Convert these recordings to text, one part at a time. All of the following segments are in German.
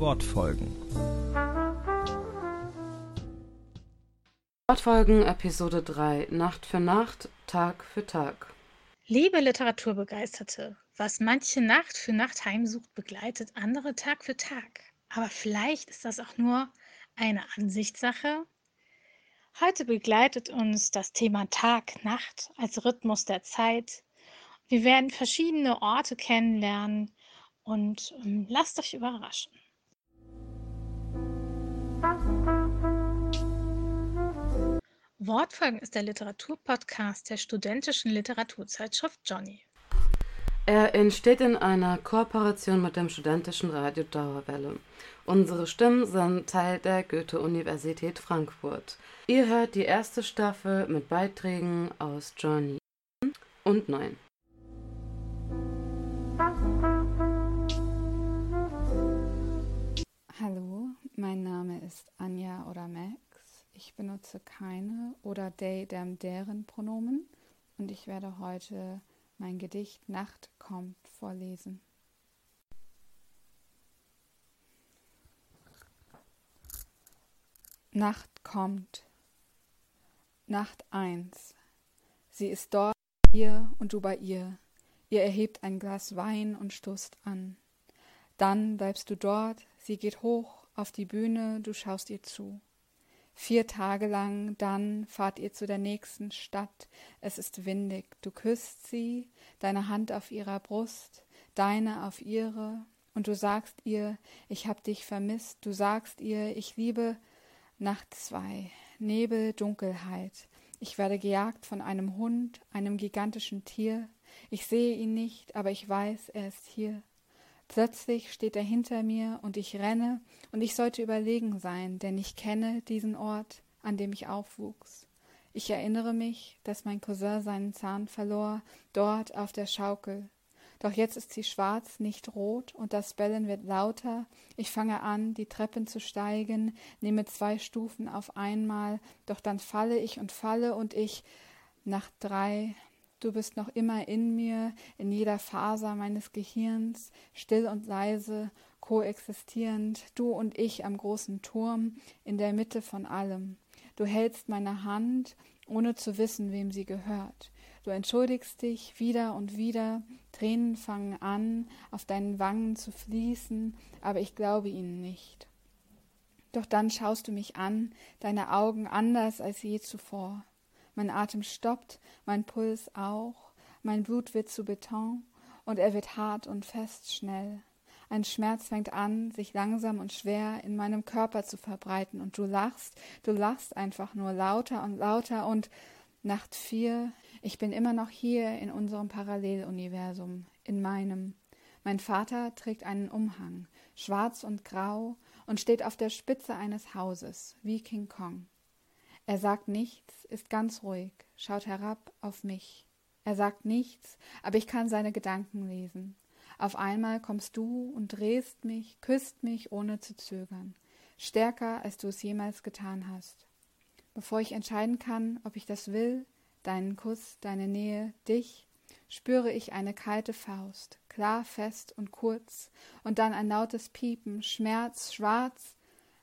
Wortfolgen. Wortfolgen Episode 3 Nacht für Nacht, Tag für Tag. Liebe Literaturbegeisterte, was manche Nacht für Nacht heimsucht, begleitet andere Tag für Tag. Aber vielleicht ist das auch nur eine Ansichtssache. Heute begleitet uns das Thema Tag-Nacht als Rhythmus der Zeit. Wir werden verschiedene Orte kennenlernen und ähm, lasst euch überraschen. Wortfolgen ist der Literaturpodcast der studentischen Literaturzeitschrift Johnny. Er entsteht in einer Kooperation mit dem studentischen Radio Dauerwelle. Unsere Stimmen sind Teil der Goethe-Universität Frankfurt. Ihr hört die erste Staffel mit Beiträgen aus Johnny und Neun. Hallo, mein Name ist Anja oder Max. Ich benutze keine oder they, them, deren Pronomen und ich werde heute mein Gedicht Nacht kommt vorlesen. Nacht kommt. Nacht 1. Sie ist dort ihr und du bei ihr. Ihr erhebt ein Glas Wein und stoßt an. Dann bleibst du dort, sie geht hoch auf die Bühne, du schaust ihr zu. Vier Tage lang, dann fahrt ihr zu der nächsten Stadt. Es ist windig. Du küsst sie, deine Hand auf ihrer Brust, deine auf ihre, und du sagst ihr, ich hab dich vermisst. Du sagst ihr, ich liebe Nacht zwei, Nebel, Dunkelheit. Ich werde gejagt von einem Hund, einem gigantischen Tier. Ich sehe ihn nicht, aber ich weiß, er ist hier. Plötzlich steht er hinter mir und ich renne, und ich sollte überlegen sein, denn ich kenne diesen Ort, an dem ich aufwuchs. Ich erinnere mich, dass mein Cousin seinen Zahn verlor, dort auf der Schaukel. Doch jetzt ist sie schwarz, nicht rot, und das Bellen wird lauter. Ich fange an, die Treppen zu steigen, nehme zwei Stufen auf einmal, doch dann falle ich und falle, und ich nach drei, Du bist noch immer in mir, in jeder Faser meines Gehirns, still und leise, koexistierend, du und ich am großen Turm, in der Mitte von allem. Du hältst meine Hand, ohne zu wissen, wem sie gehört. Du entschuldigst dich wieder und wieder, Tränen fangen an, auf deinen Wangen zu fließen, aber ich glaube ihnen nicht. Doch dann schaust du mich an, deine Augen anders als je zuvor. Mein Atem stoppt, mein Puls auch, mein Blut wird zu Beton und er wird hart und fest schnell. Ein Schmerz fängt an, sich langsam und schwer in meinem Körper zu verbreiten und du lachst, du lachst einfach nur lauter und lauter und Nacht vier, ich bin immer noch hier in unserem Paralleluniversum, in meinem. Mein Vater trägt einen Umhang, schwarz und grau, und steht auf der Spitze eines Hauses, wie King Kong. Er sagt nichts, ist ganz ruhig, schaut herab auf mich. Er sagt nichts, aber ich kann seine Gedanken lesen. Auf einmal kommst du und drehst mich, küsst mich, ohne zu zögern. Stärker, als du es jemals getan hast. Bevor ich entscheiden kann, ob ich das will, deinen Kuss, deine Nähe, dich, spüre ich eine kalte Faust, klar, fest und kurz, und dann ein lautes Piepen, Schmerz, schwarz,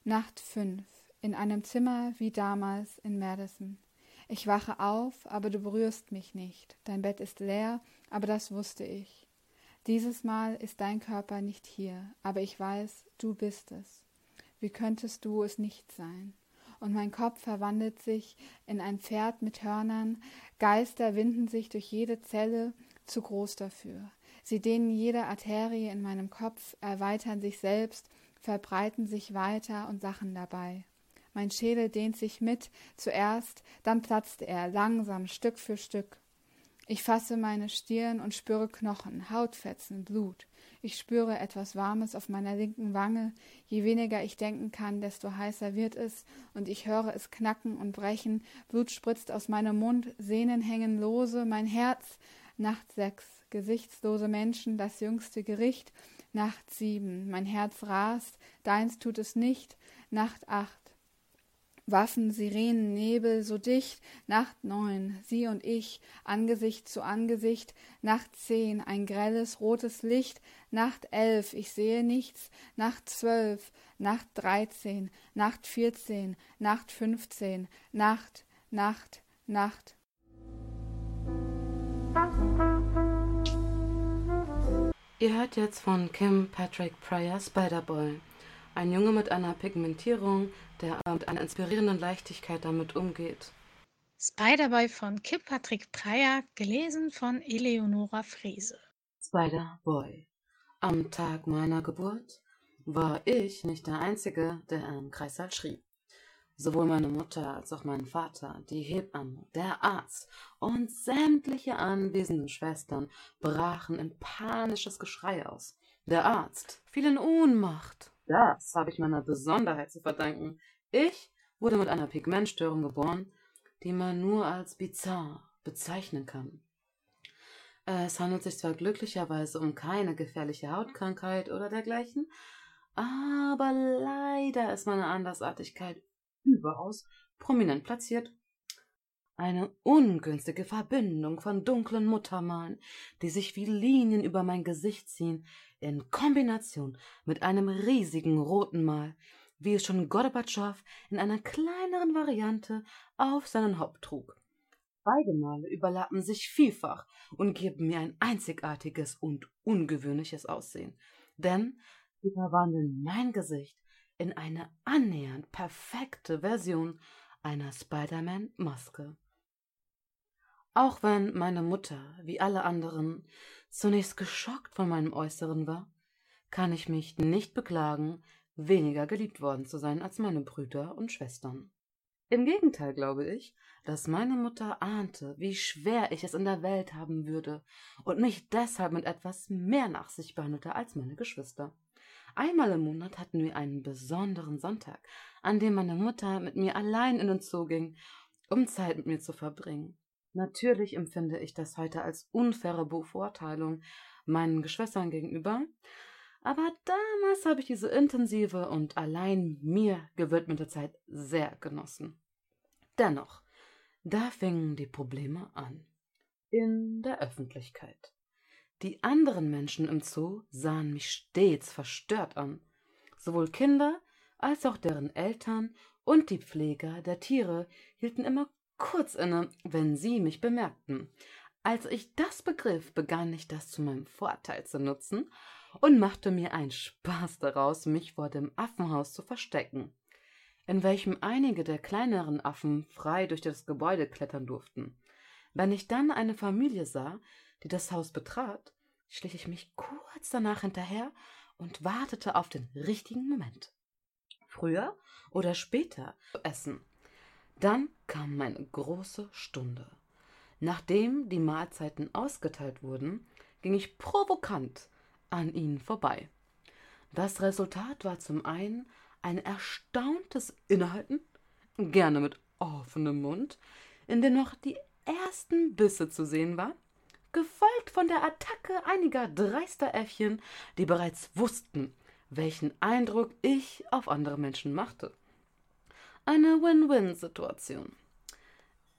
Nacht fünf in einem Zimmer wie damals in Madison. Ich wache auf, aber du berührst mich nicht. Dein Bett ist leer, aber das wusste ich. Dieses Mal ist dein Körper nicht hier, aber ich weiß, du bist es. Wie könntest du es nicht sein? Und mein Kopf verwandelt sich in ein Pferd mit Hörnern, Geister winden sich durch jede Zelle, zu groß dafür. Sie dehnen jede Arterie in meinem Kopf, erweitern sich selbst, verbreiten sich weiter und lachen dabei. Mein Schädel dehnt sich mit, zuerst, dann platzt er, langsam, Stück für Stück. Ich fasse meine Stirn und spüre Knochen, Hautfetzen, Blut. Ich spüre etwas Warmes auf meiner linken Wange. Je weniger ich denken kann, desto heißer wird es, und ich höre es knacken und brechen. Blut spritzt aus meinem Mund, Sehnen hängen lose, mein Herz. Nacht sechs, gesichtslose Menschen, das jüngste Gericht. Nacht sieben, mein Herz rast, deins tut es nicht. Nacht acht, Waffen, Sirenen, Nebel so dicht, Nacht neun, sie und ich, Angesicht zu Angesicht, Nacht zehn, ein grelles rotes Licht, Nacht elf, ich sehe nichts, Nacht zwölf, Nacht dreizehn, Nacht vierzehn, Nacht fünfzehn, Nacht, Nacht, Nacht. Ihr hört jetzt von Kim Patrick Pryor Spider-Boy. Ein Junge mit einer Pigmentierung, der mit einer inspirierenden Leichtigkeit damit umgeht. Spider-Boy von Kim Patrick Pryor, gelesen von Eleonora Frese. Spider-Boy. Am Tag meiner Geburt war ich nicht der Einzige, der im Kreissaal schrie. Sowohl meine Mutter als auch mein Vater, die Hebamme, der Arzt und sämtliche anwesenden Schwestern brachen in panisches Geschrei aus. Der Arzt fiel in Ohnmacht. Das habe ich meiner Besonderheit zu verdanken. Ich wurde mit einer Pigmentstörung geboren, die man nur als bizarr bezeichnen kann. Es handelt sich zwar glücklicherweise um keine gefährliche Hautkrankheit oder dergleichen, aber leider ist meine Andersartigkeit überaus prominent platziert. Eine ungünstige Verbindung von dunklen Muttermalen, die sich wie Linien über mein Gesicht ziehen, in Kombination mit einem riesigen roten Mal, wie es schon Gorbatschow in einer kleineren Variante auf seinen Haupt trug. Beide Male überlappen sich vielfach und geben mir ein einzigartiges und ungewöhnliches Aussehen, denn sie verwandeln mein Gesicht in eine annähernd perfekte Version einer Spider-Man-Maske. Auch wenn meine Mutter, wie alle anderen, zunächst geschockt von meinem Äußeren war, kann ich mich nicht beklagen, weniger geliebt worden zu sein als meine Brüder und Schwestern. Im Gegenteil glaube ich, dass meine Mutter ahnte, wie schwer ich es in der Welt haben würde und mich deshalb mit etwas mehr Nachsicht behandelte als meine Geschwister. Einmal im Monat hatten wir einen besonderen Sonntag, an dem meine Mutter mit mir allein in den Zoo ging, um Zeit mit mir zu verbringen. Natürlich empfinde ich das heute als unfaire Bevorteilung meinen Geschwistern gegenüber, aber damals habe ich diese intensive und allein mir gewidmete Zeit sehr genossen. Dennoch, da fingen die Probleme an. In der Öffentlichkeit. Die anderen Menschen im Zoo sahen mich stets verstört an. Sowohl Kinder als auch deren Eltern und die Pfleger der Tiere hielten immer kurz inne, wenn sie mich bemerkten. Als ich das begriff, begann ich das zu meinem Vorteil zu nutzen und machte mir einen Spaß daraus, mich vor dem Affenhaus zu verstecken, in welchem einige der kleineren Affen frei durch das Gebäude klettern durften. Wenn ich dann eine Familie sah, die das Haus betrat, schlich ich mich kurz danach hinterher und wartete auf den richtigen Moment. Früher oder später zu essen. Dann kam meine große Stunde. Nachdem die Mahlzeiten ausgeteilt wurden, ging ich provokant an ihnen vorbei. Das Resultat war zum einen ein erstauntes Innehalten, gerne mit offenem Mund, in dem noch die ersten Bisse zu sehen war, gefolgt von der Attacke einiger dreister Äffchen, die bereits wussten, welchen Eindruck ich auf andere Menschen machte. Eine Win-Win-Situation.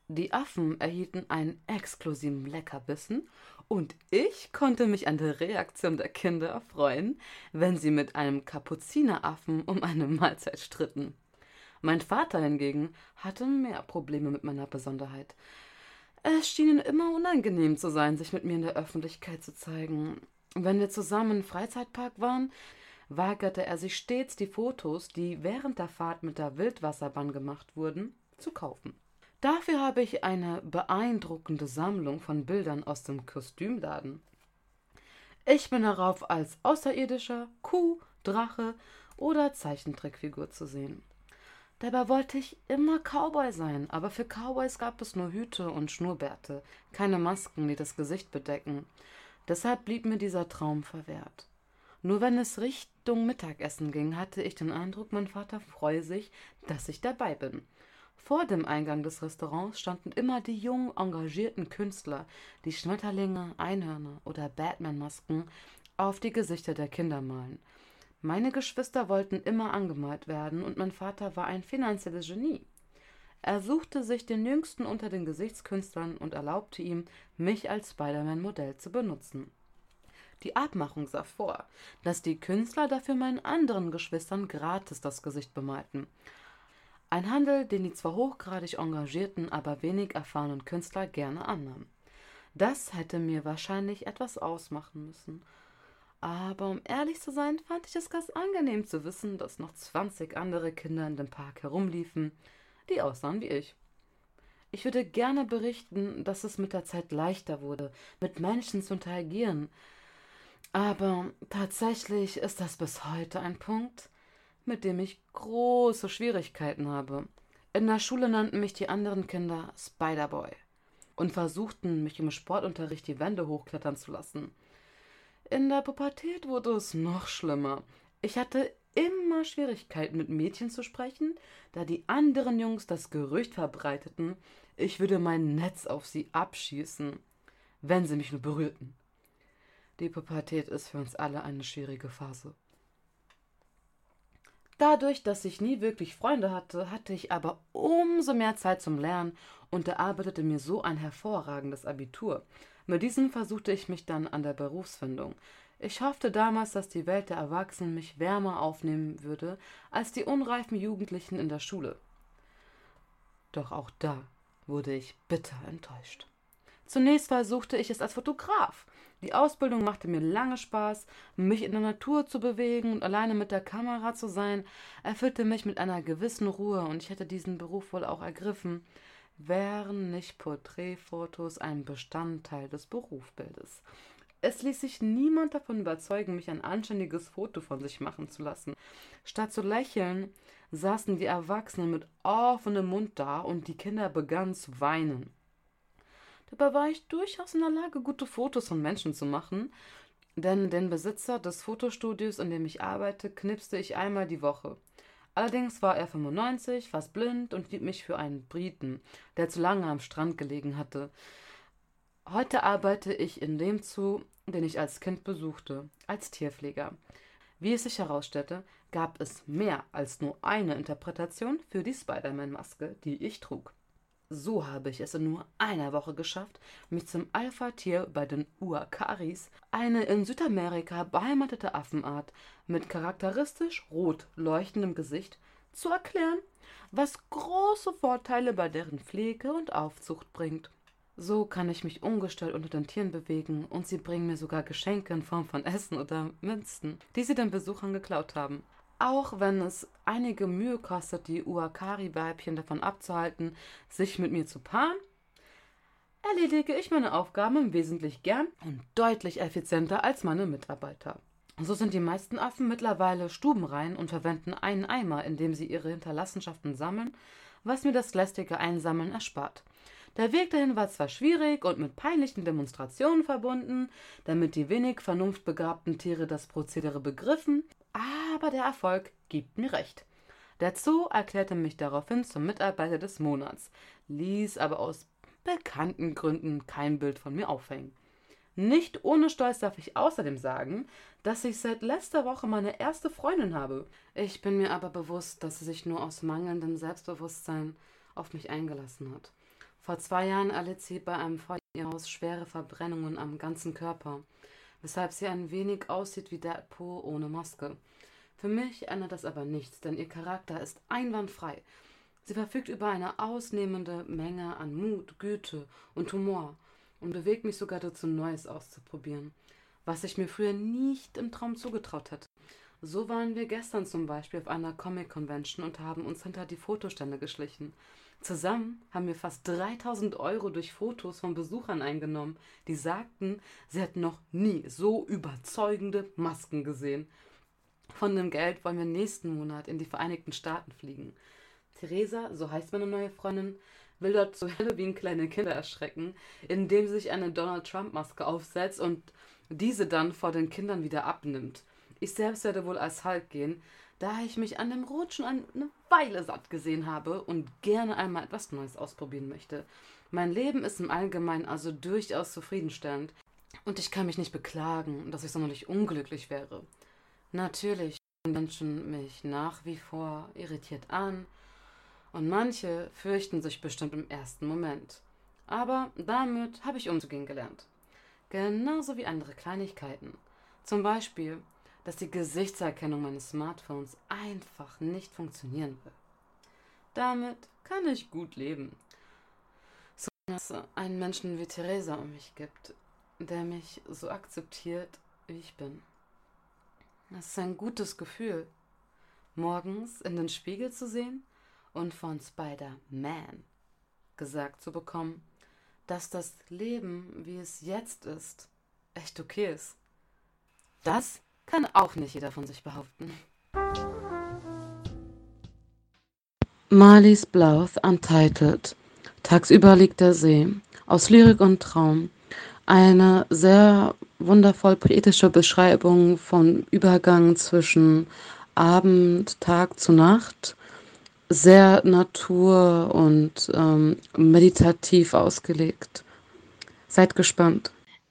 Die Affen erhielten einen exklusiven Leckerbissen und ich konnte mich an der Reaktion der Kinder erfreuen, wenn sie mit einem Kapuzineraffen um eine Mahlzeit stritten. Mein Vater hingegen hatte mehr Probleme mit meiner Besonderheit. Es schien ihm immer unangenehm zu sein, sich mit mir in der Öffentlichkeit zu zeigen. Wenn wir zusammen im Freizeitpark waren, weigerte er sich stets, die Fotos, die während der Fahrt mit der Wildwasserbahn gemacht wurden, zu kaufen. Dafür habe ich eine beeindruckende Sammlung von Bildern aus dem Kostümladen. Ich bin darauf als außerirdischer Kuh, Drache oder Zeichentrickfigur zu sehen. Dabei wollte ich immer Cowboy sein, aber für Cowboys gab es nur Hüte und Schnurrbärte, keine Masken, die das Gesicht bedecken. Deshalb blieb mir dieser Traum verwehrt. Nur wenn es Richtung Mittagessen ging, hatte ich den Eindruck, mein Vater freue sich, dass ich dabei bin. Vor dem Eingang des Restaurants standen immer die jungen, engagierten Künstler, die Schmetterlinge, Einhörner oder Batman-Masken auf die Gesichter der Kinder malen. Meine Geschwister wollten immer angemalt werden und mein Vater war ein finanzielles Genie. Er suchte sich den jüngsten unter den Gesichtskünstlern und erlaubte ihm, mich als Spider-Man-Modell zu benutzen. Die Abmachung sah vor, dass die Künstler dafür meinen anderen Geschwistern gratis das Gesicht bemalten. Ein Handel, den die zwar hochgradig engagierten, aber wenig erfahrenen Künstler gerne annahmen. Das hätte mir wahrscheinlich etwas ausmachen müssen. Aber um ehrlich zu sein, fand ich es ganz angenehm zu wissen, dass noch 20 andere Kinder in dem Park herumliefen, die aussahen wie ich. Ich würde gerne berichten, dass es mit der Zeit leichter wurde, mit Menschen zu interagieren. Aber tatsächlich ist das bis heute ein Punkt, mit dem ich große Schwierigkeiten habe. In der Schule nannten mich die anderen Kinder Spiderboy und versuchten, mich im Sportunterricht die Wände hochklettern zu lassen. In der Pubertät wurde es noch schlimmer. Ich hatte immer Schwierigkeiten mit Mädchen zu sprechen, da die anderen Jungs das Gerücht verbreiteten, ich würde mein Netz auf sie abschießen, wenn sie mich nur berührten. Die Pubertät ist für uns alle eine schwierige Phase. Dadurch, dass ich nie wirklich Freunde hatte, hatte ich aber umso mehr Zeit zum Lernen und erarbeitete mir so ein hervorragendes Abitur. Mit diesem versuchte ich mich dann an der Berufsfindung. Ich hoffte damals, dass die Welt der Erwachsenen mich wärmer aufnehmen würde als die unreifen Jugendlichen in der Schule. Doch auch da wurde ich bitter enttäuscht. Zunächst versuchte ich es als Fotograf. Die Ausbildung machte mir lange Spaß, mich in der Natur zu bewegen und alleine mit der Kamera zu sein, erfüllte mich mit einer gewissen Ruhe und ich hätte diesen Beruf wohl auch ergriffen, wären nicht Porträtfotos ein Bestandteil des Berufsbildes. Es ließ sich niemand davon überzeugen, mich ein anständiges Foto von sich machen zu lassen. Statt zu lächeln, saßen die Erwachsenen mit offenem Mund da und die Kinder begannen zu weinen. Dabei war ich durchaus in der Lage, gute Fotos von Menschen zu machen, denn den Besitzer des Fotostudios, in dem ich arbeite, knipste ich einmal die Woche. Allerdings war er 95, fast blind und hielt mich für einen Briten, der zu lange am Strand gelegen hatte. Heute arbeite ich in dem Zoo, den ich als Kind besuchte, als Tierpfleger. Wie es sich herausstellte, gab es mehr als nur eine Interpretation für die Spider-Man-Maske, die ich trug. So habe ich es in nur einer Woche geschafft, mich zum Alpha-Tier bei den Uakaris, eine in Südamerika beheimatete Affenart mit charakteristisch rot leuchtendem Gesicht, zu erklären, was große Vorteile bei deren Pflege und Aufzucht bringt. So kann ich mich ungestört unter den Tieren bewegen und sie bringen mir sogar Geschenke in Form von Essen oder Münzen, die sie den Besuchern geklaut haben. Auch wenn es einige Mühe kostet, die Uakari-Weibchen davon abzuhalten, sich mit mir zu paaren, erledige ich meine Aufgaben im Wesentlichen gern und deutlich effizienter als meine Mitarbeiter. So sind die meisten Affen mittlerweile stubenrein und verwenden einen Eimer, in dem sie ihre Hinterlassenschaften sammeln, was mir das lästige Einsammeln erspart. Der Weg dahin war zwar schwierig und mit peinlichen Demonstrationen verbunden, damit die wenig vernunftbegabten Tiere das Prozedere begriffen, aber der Erfolg gibt mir recht. Der Zoo erklärte mich daraufhin zum Mitarbeiter des Monats, ließ aber aus bekannten Gründen kein Bild von mir aufhängen. Nicht ohne Stolz darf ich außerdem sagen, dass ich seit letzter Woche meine erste Freundin habe. Ich bin mir aber bewusst, dass sie sich nur aus mangelndem Selbstbewusstsein auf mich eingelassen hat. Vor zwei Jahren erlitt sie bei einem Feuer in schwere Verbrennungen am ganzen Körper, weshalb sie ein wenig aussieht wie Deadpool ohne Maske. Für mich ändert das aber nichts, denn ihr Charakter ist einwandfrei. Sie verfügt über eine ausnehmende Menge an Mut, Güte und Humor und bewegt mich sogar dazu, Neues auszuprobieren, was ich mir früher nicht im Traum zugetraut hätte. So waren wir gestern zum Beispiel auf einer Comic-Convention und haben uns hinter die Fotostände geschlichen. Zusammen haben wir fast 3000 Euro durch Fotos von Besuchern eingenommen, die sagten, sie hätten noch nie so überzeugende Masken gesehen. Von dem Geld wollen wir nächsten Monat in die Vereinigten Staaten fliegen. Theresa, so heißt meine neue Freundin, will dort zu Halloween kleine Kinder erschrecken, indem sie sich eine Donald Trump Maske aufsetzt und diese dann vor den Kindern wieder abnimmt. Ich selbst werde wohl als Hulk gehen, da ich mich an dem Rot schon eine Weile satt gesehen habe und gerne einmal etwas Neues ausprobieren möchte. Mein Leben ist im Allgemeinen also durchaus zufriedenstellend und ich kann mich nicht beklagen, dass ich sonderlich unglücklich wäre. Natürlich Menschen mich nach wie vor irritiert an Und manche fürchten sich bestimmt im ersten Moment. Aber damit habe ich umzugehen gelernt. Genauso wie andere Kleinigkeiten. Zum Beispiel, dass die Gesichtserkennung meines Smartphones einfach nicht funktionieren will. Damit kann ich gut leben. So dass es einen Menschen wie Theresa um mich gibt, der mich so akzeptiert, wie ich bin. Es ist ein gutes Gefühl, morgens in den Spiegel zu sehen und von Spider-Man gesagt zu bekommen, dass das Leben, wie es jetzt ist, echt okay ist. Das kann auch nicht jeder von sich behaupten. Marlies Blouth Untitled Tagsüber liegt der See aus Lyrik und Traum. Eine sehr wundervoll poetische Beschreibung von Übergang zwischen Abend, Tag zu Nacht. Sehr natur- und ähm, meditativ ausgelegt. Seid gespannt.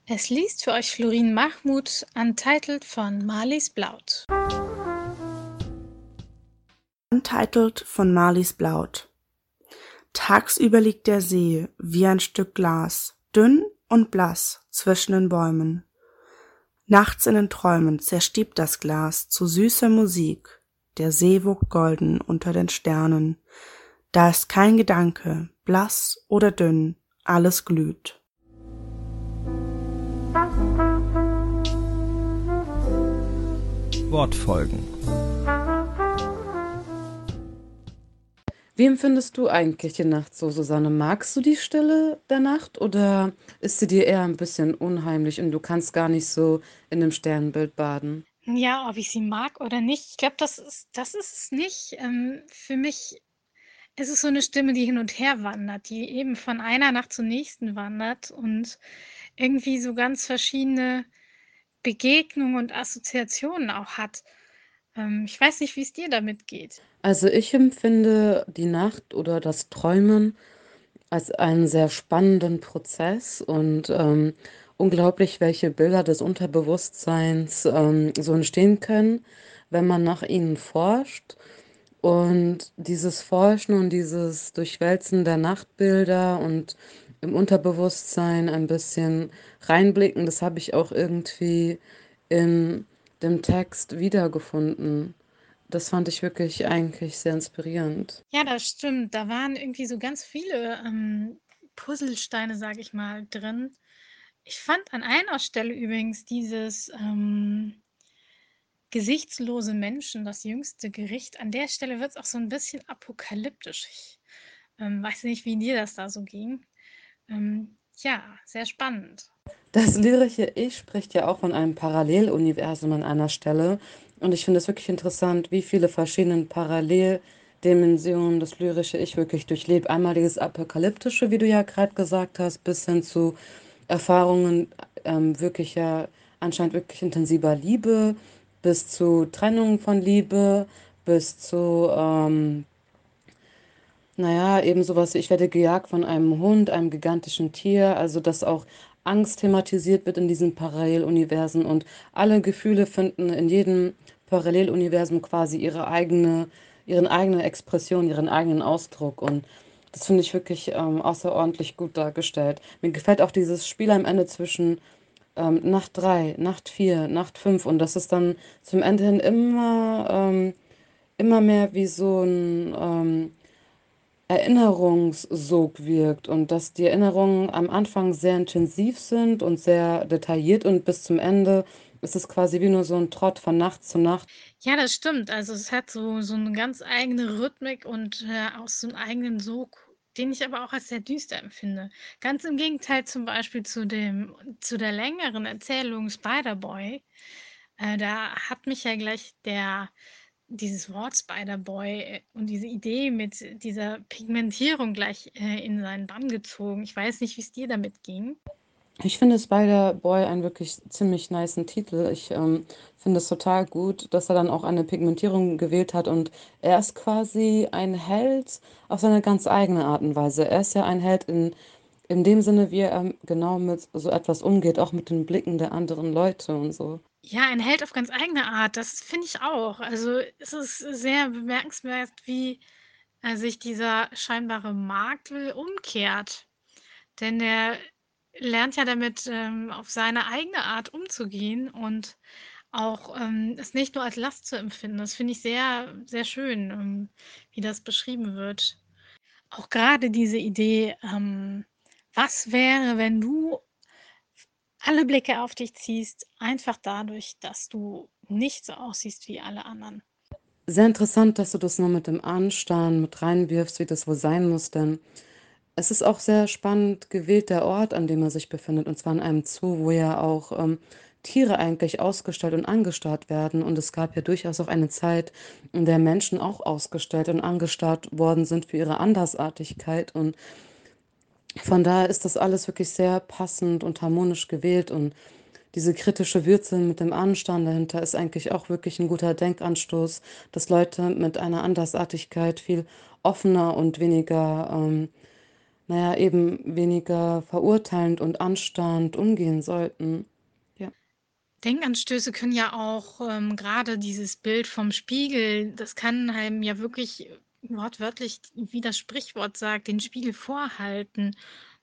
Es liest für euch Florin Mahmoud, Untitled von Marlies Blaut. Untitled von Marlies Blaut. Tagsüber liegt der See wie ein Stück Glas, dünn und blass zwischen den Bäumen. Nachts in den Träumen zerstiebt das Glas zu süßer Musik, der See wogt golden unter den Sternen. Da ist kein Gedanke, blass oder dünn, alles glüht. Wortfolgen. Wie empfindest du eigentlich die Nacht so, Susanne? Magst du die Stille der Nacht oder ist sie dir eher ein bisschen unheimlich und du kannst gar nicht so in dem Sternbild baden? Ja, ob ich sie mag oder nicht, ich glaube, das ist, das ist es nicht. Ähm, für mich ist es so eine Stimme, die hin und her wandert, die eben von einer Nacht zur nächsten wandert und irgendwie so ganz verschiedene Begegnungen und Assoziationen auch hat. Ähm, ich weiß nicht, wie es dir damit geht. Also ich empfinde die Nacht oder das Träumen als einen sehr spannenden Prozess und ähm, unglaublich, welche Bilder des Unterbewusstseins ähm, so entstehen können, wenn man nach ihnen forscht. Und dieses Forschen und dieses Durchwälzen der Nachtbilder und im Unterbewusstsein ein bisschen reinblicken, das habe ich auch irgendwie in dem Text wiedergefunden. Das fand ich wirklich eigentlich sehr inspirierend. Ja, das stimmt. Da waren irgendwie so ganz viele ähm, Puzzlesteine, sage ich mal, drin. Ich fand an einer Stelle übrigens dieses ähm, gesichtslose Menschen, das jüngste Gericht. An der Stelle wird es auch so ein bisschen apokalyptisch. Ich ähm, weiß nicht, wie dir das da so ging. Ähm, ja, sehr spannend. Das lyrische Ich spricht ja auch von einem Paralleluniversum an einer Stelle. Und ich finde es wirklich interessant, wie viele verschiedene Paralleldimensionen das lyrische Ich wirklich durchlebt. Einmal dieses Apokalyptische, wie du ja gerade gesagt hast, bis hin zu Erfahrungen ähm, wirklicher, anscheinend wirklich intensiver Liebe, bis zu Trennung von Liebe, bis zu ähm, naja, eben sowas, ich werde gejagt von einem Hund, einem gigantischen Tier, also dass auch Angst thematisiert wird in diesen Paralleluniversen und alle Gefühle finden in jedem Paralleluniversum quasi ihre eigene, ihren eigene Expression, ihren eigenen Ausdruck und das finde ich wirklich ähm, außerordentlich gut dargestellt. Mir gefällt auch dieses Spiel am Ende zwischen ähm, Nacht 3, Nacht 4, Nacht 5 und das ist dann zum Ende hin immer, ähm, immer mehr wie so ein ähm, Erinnerungssog wirkt und dass die Erinnerungen am Anfang sehr intensiv sind und sehr detailliert und bis zum Ende ist es quasi wie nur so ein Trott von Nacht zu Nacht. Ja, das stimmt. Also es hat so, so eine ganz eigene Rhythmik und äh, auch so einen eigenen Sog, den ich aber auch als sehr düster empfinde. Ganz im Gegenteil zum Beispiel zu dem, zu der längeren Erzählung Spider-Boy. Äh, da hat mich ja gleich der dieses Wort Spider-Boy äh, und diese Idee mit dieser Pigmentierung gleich äh, in seinen Bann gezogen. Ich weiß nicht, wie es dir damit ging. Ich finde Spider-Boy einen wirklich ziemlich nicen Titel. Ich ähm, finde es total gut, dass er dann auch eine Pigmentierung gewählt hat und er ist quasi ein Held auf seine ganz eigene Art und Weise. Er ist ja ein Held in, in dem Sinne, wie er ähm, genau mit so etwas umgeht, auch mit den Blicken der anderen Leute und so. Ja, ein Held auf ganz eigene Art, das finde ich auch. Also, es ist sehr bemerkenswert, wie, als sich dieser scheinbare Makel umkehrt. Denn er lernt ja damit, ähm, auf seine eigene Art umzugehen und auch ähm, es nicht nur als Last zu empfinden. Das finde ich sehr, sehr schön, ähm, wie das beschrieben wird. Auch gerade diese Idee, ähm, was wäre, wenn du alle Blicke auf dich ziehst, einfach dadurch, dass du nicht so aussiehst wie alle anderen. Sehr interessant, dass du das nur mit dem Anstand mit reinwirfst, wie das wohl sein muss, denn es ist auch sehr spannend gewählt, der Ort, an dem er sich befindet, und zwar in einem Zoo, wo ja auch ähm, Tiere eigentlich ausgestellt und angestarrt werden. Und es gab ja durchaus auch eine Zeit, in der Menschen auch ausgestellt und angestarrt worden sind für ihre Andersartigkeit. Und von daher ist das alles wirklich sehr passend und harmonisch gewählt und diese kritische Würze mit dem Anstand dahinter ist eigentlich auch wirklich ein guter Denkanstoß, dass Leute mit einer Andersartigkeit viel offener und weniger, ähm, naja, eben weniger verurteilend und anstarrend umgehen sollten. Denkanstöße können ja auch ähm, gerade dieses Bild vom Spiegel, das kann einem ja wirklich wortwörtlich, wie das Sprichwort sagt, den Spiegel vorhalten.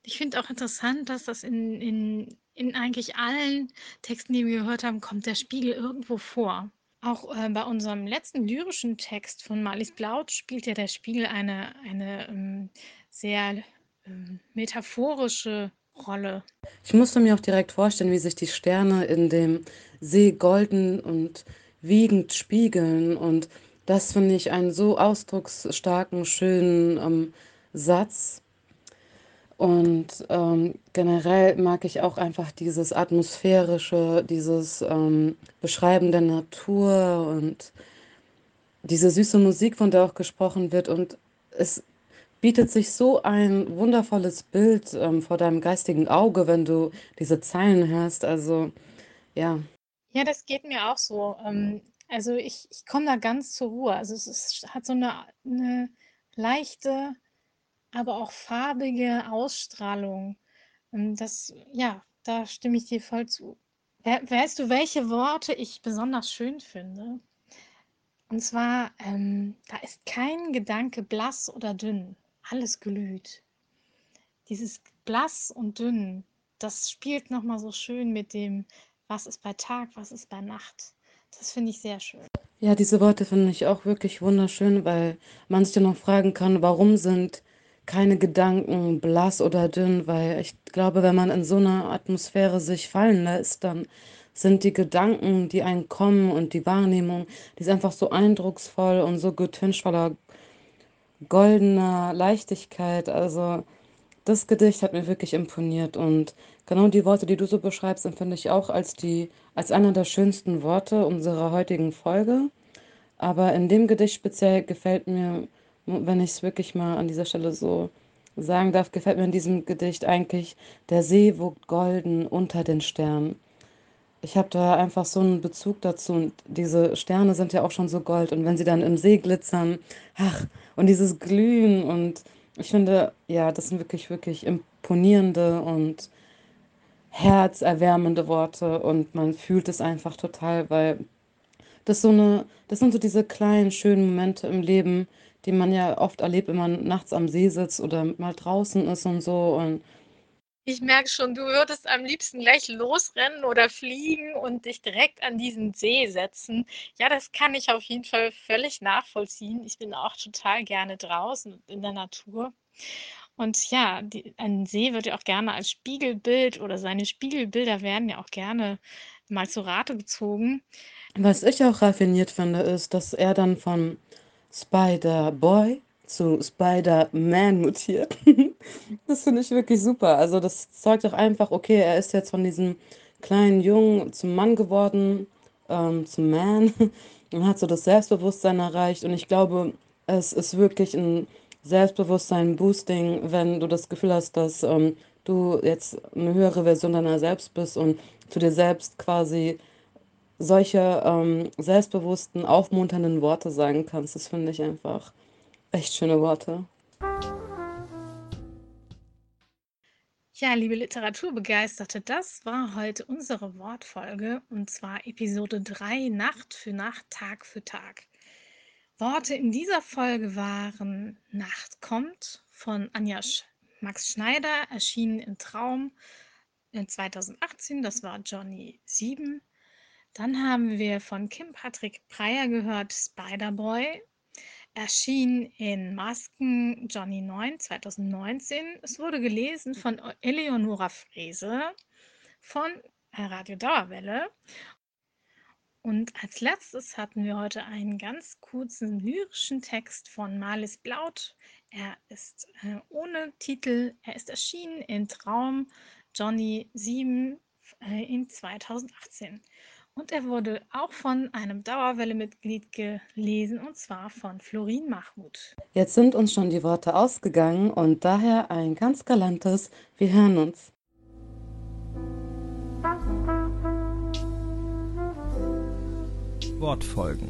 Ich finde auch interessant, dass das in, in, in eigentlich allen Texten, die wir gehört haben, kommt der Spiegel irgendwo vor. Auch äh, bei unserem letzten lyrischen Text von Marlies Blaut spielt ja der Spiegel eine, eine ähm, sehr ähm, metaphorische Rolle. Ich musste mir auch direkt vorstellen, wie sich die Sterne in dem See golden und wiegend spiegeln und das finde ich einen so ausdrucksstarken, schönen ähm, Satz. Und ähm, generell mag ich auch einfach dieses atmosphärische, dieses ähm, Beschreiben der Natur und diese süße Musik, von der auch gesprochen wird. Und es bietet sich so ein wundervolles Bild ähm, vor deinem geistigen Auge, wenn du diese Zeilen hörst. Also ja. Ja, das geht mir auch so. Also ich, ich komme da ganz zur Ruhe. Also es ist, hat so eine, eine leichte, aber auch farbige Ausstrahlung. Und das, ja, da stimme ich dir voll zu. weißt du, welche Worte ich besonders schön finde? Und zwar, ähm, da ist kein Gedanke blass oder dünn. Alles glüht. Dieses blass und dünn, das spielt nochmal so schön mit dem, was ist bei Tag, was ist bei Nacht. Das finde ich sehr schön. Ja, diese Worte finde ich auch wirklich wunderschön, weil man sich ja noch fragen kann, warum sind keine Gedanken blass oder dünn, weil ich glaube, wenn man in so einer Atmosphäre sich fallen lässt, dann sind die Gedanken, die einen kommen und die Wahrnehmung, die ist einfach so eindrucksvoll und so getüncht voller goldener Leichtigkeit. Also das Gedicht hat mir wirklich imponiert und genau die Worte, die du so beschreibst, empfinde ich auch als die als einer der schönsten Worte unserer heutigen Folge. Aber in dem Gedicht speziell gefällt mir, wenn ich es wirklich mal an dieser Stelle so sagen darf, gefällt mir in diesem Gedicht eigentlich der See wogt golden unter den Sternen. Ich habe da einfach so einen Bezug dazu und diese Sterne sind ja auch schon so gold und wenn sie dann im See glitzern, ach, und dieses Glühen und ich finde, ja, das sind wirklich, wirklich imponierende und herzerwärmende Worte und man fühlt es einfach total, weil das so eine, das sind so diese kleinen, schönen Momente im Leben, die man ja oft erlebt, wenn man nachts am See sitzt oder mal draußen ist und so und ich merke schon, du würdest am liebsten gleich losrennen oder fliegen und dich direkt an diesen See setzen. Ja, das kann ich auf jeden Fall völlig nachvollziehen. Ich bin auch total gerne draußen in der Natur. Und ja, die, ein See wird ja auch gerne als Spiegelbild oder seine Spiegelbilder werden ja auch gerne mal zu Rate gezogen. Was ich auch raffiniert finde, ist, dass er dann von Spider-Boy zu Spider-Man mutiert. das finde ich wirklich super. Also das zeigt doch einfach, okay, er ist jetzt von diesem kleinen Jungen zum Mann geworden, ähm, zum Man und hat so das Selbstbewusstsein erreicht. Und ich glaube, es ist wirklich ein Selbstbewusstsein-Boosting, wenn du das Gefühl hast, dass ähm, du jetzt eine höhere Version deiner selbst bist und zu dir selbst quasi solche ähm, selbstbewussten, aufmunternden Worte sagen kannst. Das finde ich einfach Echt schöne Worte. Ja, liebe Literaturbegeisterte, das war heute unsere Wortfolge und zwar Episode 3 Nacht für Nacht, Tag für Tag. Worte in dieser Folge waren Nacht kommt von Anja Max Schneider, erschienen im Traum in 2018, das war Johnny 7. Dann haben wir von Kim Patrick Breyer gehört Spider-Boy, erschien in Masken Johnny 9 2019. Es wurde gelesen von Eleonora Frese von Radio Dauerwelle. Und als letztes hatten wir heute einen ganz kurzen lyrischen Text von Marlis Blaut. Er ist äh, ohne Titel, er ist erschienen in Traum Johnny 7 äh, in 2018. Und er wurde auch von einem Dauerwelle-Mitglied gelesen, und zwar von Florin Mahmoud. Jetzt sind uns schon die Worte ausgegangen und daher ein ganz galantes Wir hören uns. Wortfolgen